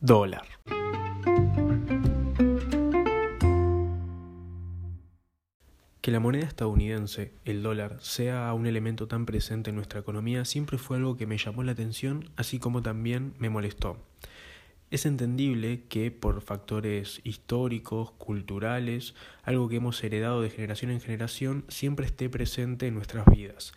dólar. Que la moneda estadounidense, el dólar, sea un elemento tan presente en nuestra economía siempre fue algo que me llamó la atención, así como también me molestó. Es entendible que por factores históricos, culturales, algo que hemos heredado de generación en generación, siempre esté presente en nuestras vidas.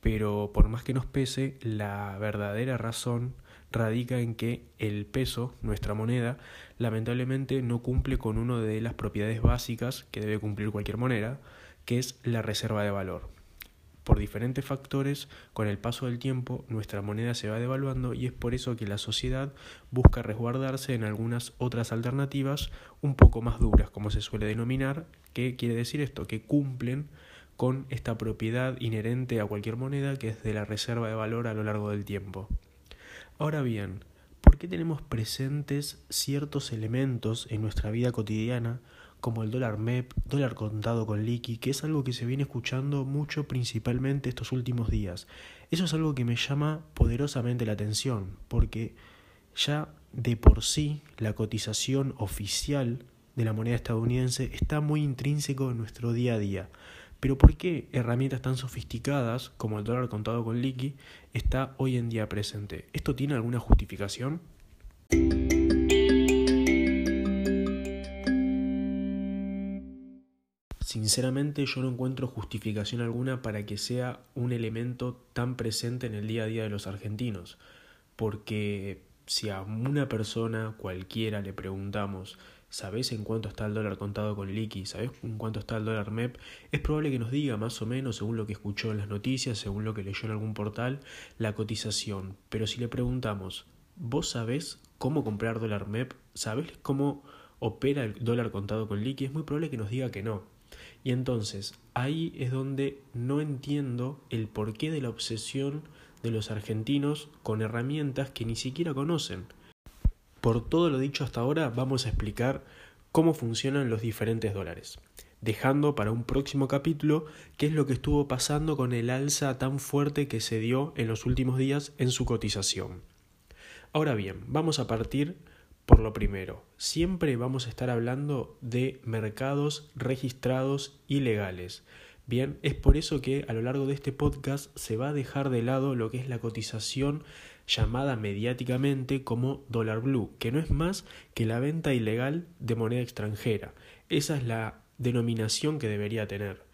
Pero por más que nos pese, la verdadera razón radica en que el peso, nuestra moneda, lamentablemente no cumple con una de las propiedades básicas que debe cumplir cualquier moneda, que es la reserva de valor. Por diferentes factores, con el paso del tiempo, nuestra moneda se va devaluando y es por eso que la sociedad busca resguardarse en algunas otras alternativas un poco más duras, como se suele denominar, que quiere decir esto, que cumplen con esta propiedad inherente a cualquier moneda que es de la reserva de valor a lo largo del tiempo. Ahora bien, ¿por qué tenemos presentes ciertos elementos en nuestra vida cotidiana, como el dólar MEP, dólar contado con liqui, que es algo que se viene escuchando mucho principalmente estos últimos días? Eso es algo que me llama poderosamente la atención, porque ya de por sí la cotización oficial de la moneda estadounidense está muy intrínseco en nuestro día a día. Pero ¿por qué herramientas tan sofisticadas como el dólar contado con liqui está hoy en día presente? ¿Esto tiene alguna justificación? Sinceramente yo no encuentro justificación alguna para que sea un elemento tan presente en el día a día de los argentinos, porque si a una persona cualquiera le preguntamos ¿Sabés en cuánto está el dólar contado con liqui? ¿Sabés en cuánto está el dólar MEP? Es probable que nos diga más o menos, según lo que escuchó en las noticias, según lo que leyó en algún portal, la cotización. Pero si le preguntamos, ¿vos sabés cómo comprar dólar MEP? ¿Sabés cómo opera el dólar contado con liqui? Es muy probable que nos diga que no. Y entonces, ahí es donde no entiendo el porqué de la obsesión de los argentinos con herramientas que ni siquiera conocen. Por todo lo dicho hasta ahora, vamos a explicar cómo funcionan los diferentes dólares, dejando para un próximo capítulo qué es lo que estuvo pasando con el alza tan fuerte que se dio en los últimos días en su cotización. Ahora bien, vamos a partir por lo primero. Siempre vamos a estar hablando de mercados registrados y legales. Bien, es por eso que a lo largo de este podcast se va a dejar de lado lo que es la cotización llamada mediáticamente como dólar blue, que no es más que la venta ilegal de moneda extranjera. Esa es la denominación que debería tener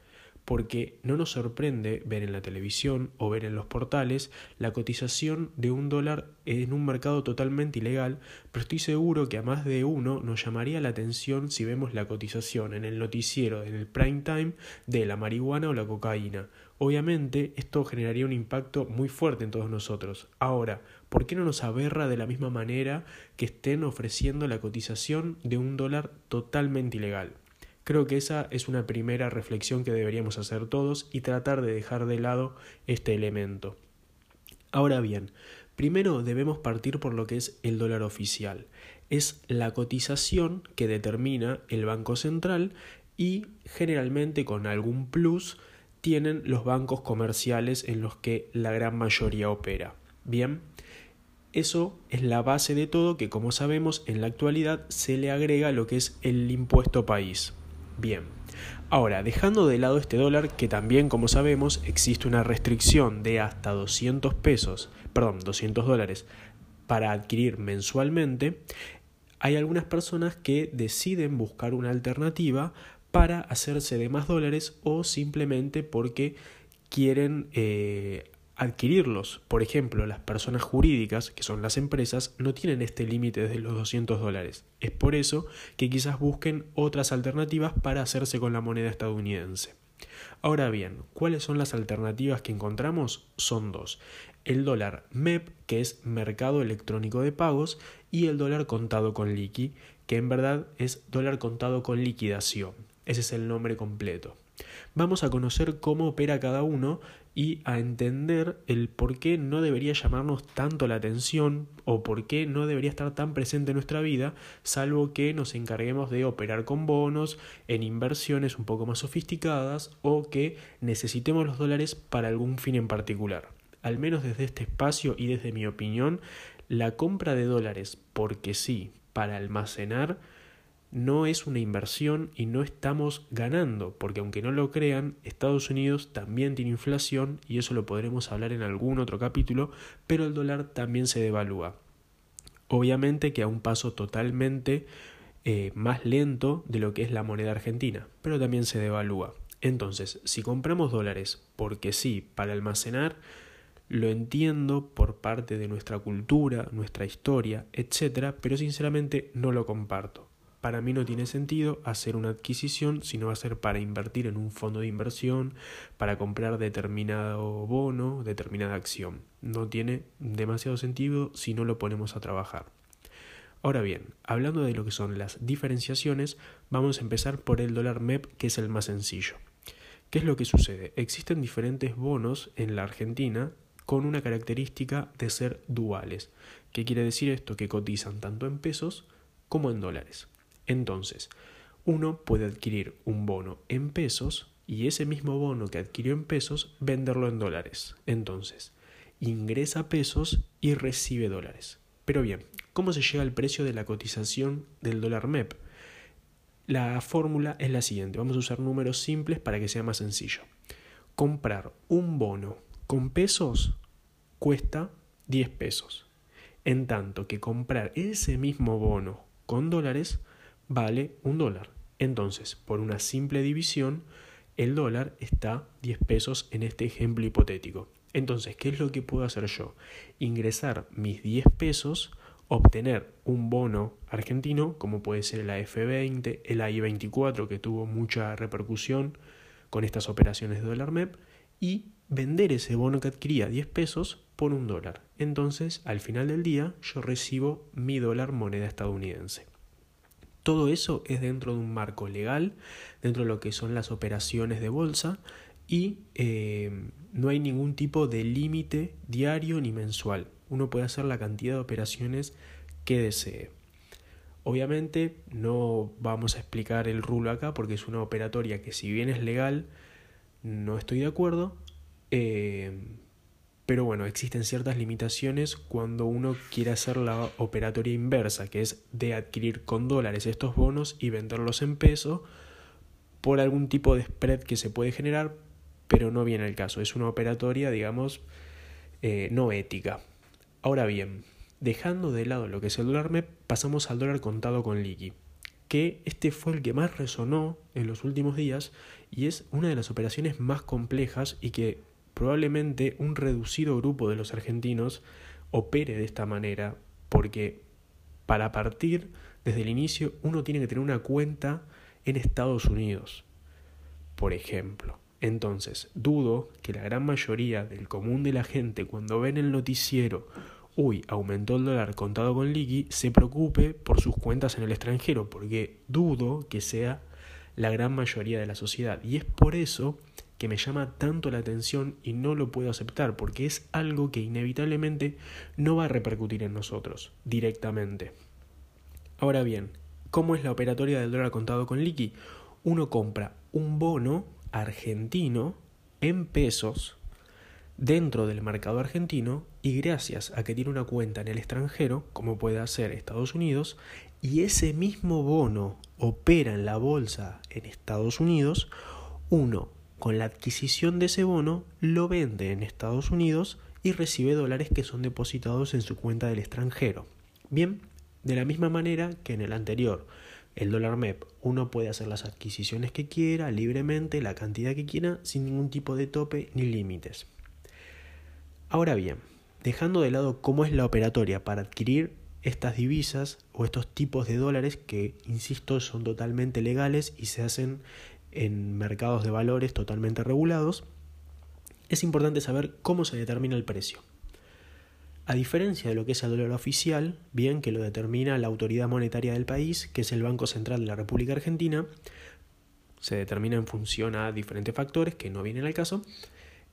porque no nos sorprende ver en la televisión o ver en los portales la cotización de un dólar en un mercado totalmente ilegal, pero estoy seguro que a más de uno nos llamaría la atención si vemos la cotización en el noticiero, en el prime time, de la marihuana o la cocaína. Obviamente esto generaría un impacto muy fuerte en todos nosotros. Ahora, ¿por qué no nos aberra de la misma manera que estén ofreciendo la cotización de un dólar totalmente ilegal? Creo que esa es una primera reflexión que deberíamos hacer todos y tratar de dejar de lado este elemento. Ahora bien, primero debemos partir por lo que es el dólar oficial. Es la cotización que determina el Banco Central y generalmente con algún plus tienen los bancos comerciales en los que la gran mayoría opera. Bien, eso es la base de todo que como sabemos en la actualidad se le agrega lo que es el impuesto país. Bien, ahora dejando de lado este dólar que también como sabemos existe una restricción de hasta 200 pesos, perdón, 200 dólares para adquirir mensualmente, hay algunas personas que deciden buscar una alternativa para hacerse de más dólares o simplemente porque quieren eh, adquirirlos. Por ejemplo, las personas jurídicas, que son las empresas, no tienen este límite desde los 200 dólares. Es por eso que quizás busquen otras alternativas para hacerse con la moneda estadounidense. Ahora bien, ¿cuáles son las alternativas que encontramos? Son dos. El dólar MEP, que es Mercado Electrónico de Pagos, y el dólar contado con liqui, que en verdad es dólar contado con liquidación. Ese es el nombre completo. Vamos a conocer cómo opera cada uno y a entender el por qué no debería llamarnos tanto la atención o por qué no debería estar tan presente en nuestra vida, salvo que nos encarguemos de operar con bonos, en inversiones un poco más sofisticadas o que necesitemos los dólares para algún fin en particular. Al menos desde este espacio y desde mi opinión, La compra de dólares porque sí, para almacenar, no es una inversión y no estamos ganando, porque aunque no lo crean, Estados Unidos también tiene inflación y eso lo podremos hablar en algún otro capítulo, pero el dólar también se devalúa. Obviamente que a un paso totalmente eh, más lento de lo que es la moneda argentina, pero también se devalúa. Entonces, si compramos dólares porque sí, para almacenar, lo entiendo por parte de nuestra cultura, nuestra historia, etc., pero sinceramente no lo comparto. Para mí no tiene sentido hacer una adquisición si no va a ser para invertir en un fondo de inversión, para comprar determinado bono, determinada acción. No tiene demasiado sentido si no lo ponemos a trabajar. Ahora bien, hablando de lo que son las diferenciaciones, vamos a empezar por el dólar MEP, que es el más sencillo. ¿Qué es lo que sucede? Existen diferentes bonos en la Argentina con una característica de ser duales. ¿Qué quiere decir esto? Que cotizan tanto en pesos como en dólares. Entonces, uno puede adquirir un bono en pesos y ese mismo bono que adquirió en pesos venderlo en dólares. Entonces, ingresa pesos y recibe dólares. Pero bien, ¿cómo se llega al precio de la cotización del dólar MEP? La fórmula es la siguiente, vamos a usar números simples para que sea más sencillo. Comprar un bono con pesos cuesta 10 pesos, en tanto que comprar ese mismo bono con dólares vale un dólar. Entonces, por una simple división, el dólar está 10 pesos en este ejemplo hipotético. Entonces, ¿qué es lo que puedo hacer yo? Ingresar mis 10 pesos, obtener un bono argentino, como puede ser el AF20, el AI24, que tuvo mucha repercusión con estas operaciones de dólar MEP, y vender ese bono que adquiría 10 pesos por un dólar. Entonces, al final del día, yo recibo mi dólar moneda estadounidense. Todo eso es dentro de un marco legal, dentro de lo que son las operaciones de bolsa y eh, no hay ningún tipo de límite diario ni mensual. Uno puede hacer la cantidad de operaciones que desee. Obviamente no vamos a explicar el rulo acá porque es una operatoria que si bien es legal, no estoy de acuerdo. Eh, pero bueno, existen ciertas limitaciones cuando uno quiere hacer la operatoria inversa, que es de adquirir con dólares estos bonos y venderlos en peso por algún tipo de spread que se puede generar, pero no viene el caso. Es una operatoria, digamos, eh, no ética. Ahora bien, dejando de lado lo que es el dólar MEP, pasamos al dólar contado con liqui, que este fue el que más resonó en los últimos días y es una de las operaciones más complejas y que probablemente un reducido grupo de los argentinos opere de esta manera, porque para partir desde el inicio uno tiene que tener una cuenta en Estados Unidos, por ejemplo. Entonces, dudo que la gran mayoría del común de la gente cuando ven el noticiero, uy, aumentó el dólar contado con liqui, se preocupe por sus cuentas en el extranjero, porque dudo que sea la gran mayoría de la sociedad. Y es por eso que me llama tanto la atención y no lo puedo aceptar porque es algo que inevitablemente no va a repercutir en nosotros directamente. Ahora bien, ¿cómo es la operatoria del dólar contado con liqui? Uno compra un bono argentino en pesos dentro del mercado argentino y gracias a que tiene una cuenta en el extranjero, como puede hacer Estados Unidos, y ese mismo bono opera en la bolsa en Estados Unidos, uno con la adquisición de ese bono lo vende en Estados Unidos y recibe dólares que son depositados en su cuenta del extranjero. Bien, de la misma manera que en el anterior, el dólar MEP, uno puede hacer las adquisiciones que quiera libremente, la cantidad que quiera, sin ningún tipo de tope ni límites. Ahora bien, dejando de lado cómo es la operatoria para adquirir estas divisas o estos tipos de dólares que, insisto, son totalmente legales y se hacen en mercados de valores totalmente regulados, es importante saber cómo se determina el precio. A diferencia de lo que es el dólar oficial, bien que lo determina la autoridad monetaria del país, que es el Banco Central de la República Argentina, se determina en función a diferentes factores que no vienen al caso,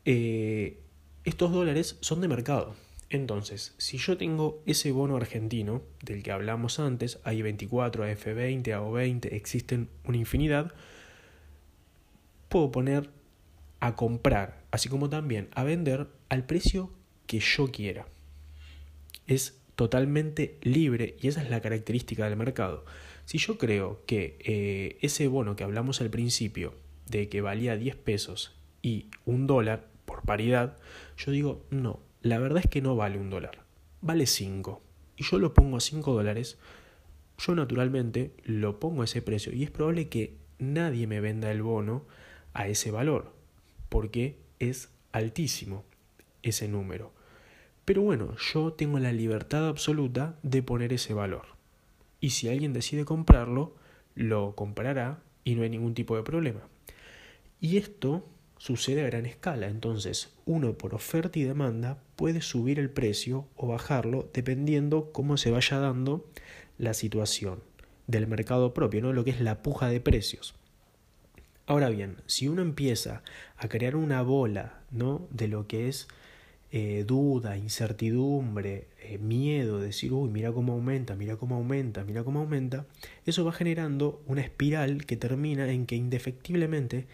eh, estos dólares son de mercado. Entonces, si yo tengo ese bono argentino del que hablamos antes, hay 24, AF20, AO20, existen una infinidad, puedo poner a comprar, así como también a vender al precio que yo quiera. Es totalmente libre y esa es la característica del mercado. Si yo creo que eh, ese bono que hablamos al principio, de que valía 10 pesos y un dólar por paridad, yo digo, no, la verdad es que no vale un dólar, vale 5. Y yo lo pongo a 5 dólares, yo naturalmente lo pongo a ese precio y es probable que nadie me venda el bono a ese valor, porque es altísimo ese número. Pero bueno, yo tengo la libertad absoluta de poner ese valor. Y si alguien decide comprarlo, lo comprará y no hay ningún tipo de problema. Y esto sucede a gran escala, entonces uno por oferta y demanda puede subir el precio o bajarlo dependiendo cómo se vaya dando la situación del mercado propio, ¿no? lo que es la puja de precios. Ahora bien, si uno empieza a crear una bola ¿no? de lo que es eh, duda, incertidumbre, eh, miedo, decir, uy, mira cómo aumenta, mira cómo aumenta, mira cómo aumenta, eso va generando una espiral que termina en que indefectiblemente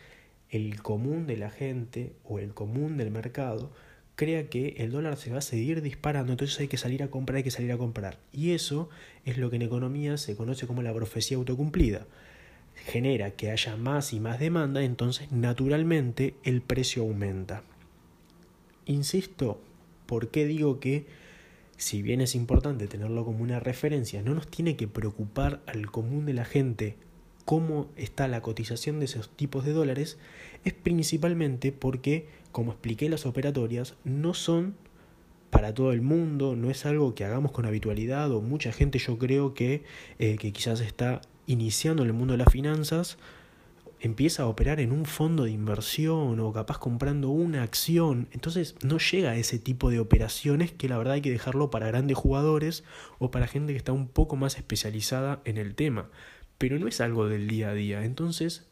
el común de la gente o el común del mercado crea que el dólar se va a seguir disparando, entonces hay que salir a comprar, hay que salir a comprar. Y eso es lo que en economía se conoce como la profecía autocumplida. Genera que haya más y más demanda, entonces naturalmente el precio aumenta. Insisto, ¿por qué digo que si bien es importante tenerlo como una referencia, no nos tiene que preocupar al común de la gente cómo está la cotización de esos tipos de dólares es principalmente porque, como expliqué, las operatorias no son para todo el mundo, no es algo que hagamos con habitualidad o mucha gente yo creo que, eh, que quizás está iniciando en el mundo de las finanzas empieza a operar en un fondo de inversión o capaz comprando una acción. Entonces no llega a ese tipo de operaciones que la verdad hay que dejarlo para grandes jugadores o para gente que está un poco más especializada en el tema pero no es algo del día a día. Entonces,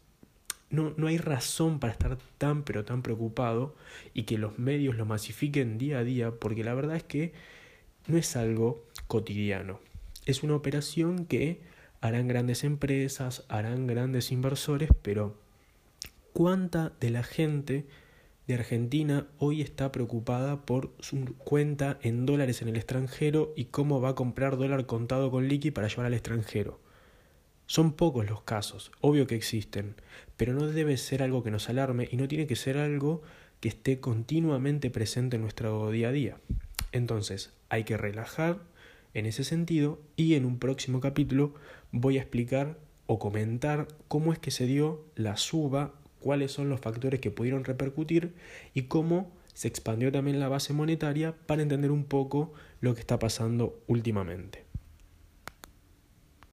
no, no hay razón para estar tan pero tan preocupado y que los medios lo masifiquen día a día, porque la verdad es que no es algo cotidiano. Es una operación que harán grandes empresas, harán grandes inversores, pero ¿cuánta de la gente de Argentina hoy está preocupada por su cuenta en dólares en el extranjero y cómo va a comprar dólar contado con liqui para llevar al extranjero? Son pocos los casos, obvio que existen, pero no debe ser algo que nos alarme y no tiene que ser algo que esté continuamente presente en nuestro día a día. Entonces, hay que relajar en ese sentido y en un próximo capítulo voy a explicar o comentar cómo es que se dio la suba, cuáles son los factores que pudieron repercutir y cómo se expandió también la base monetaria para entender un poco lo que está pasando últimamente.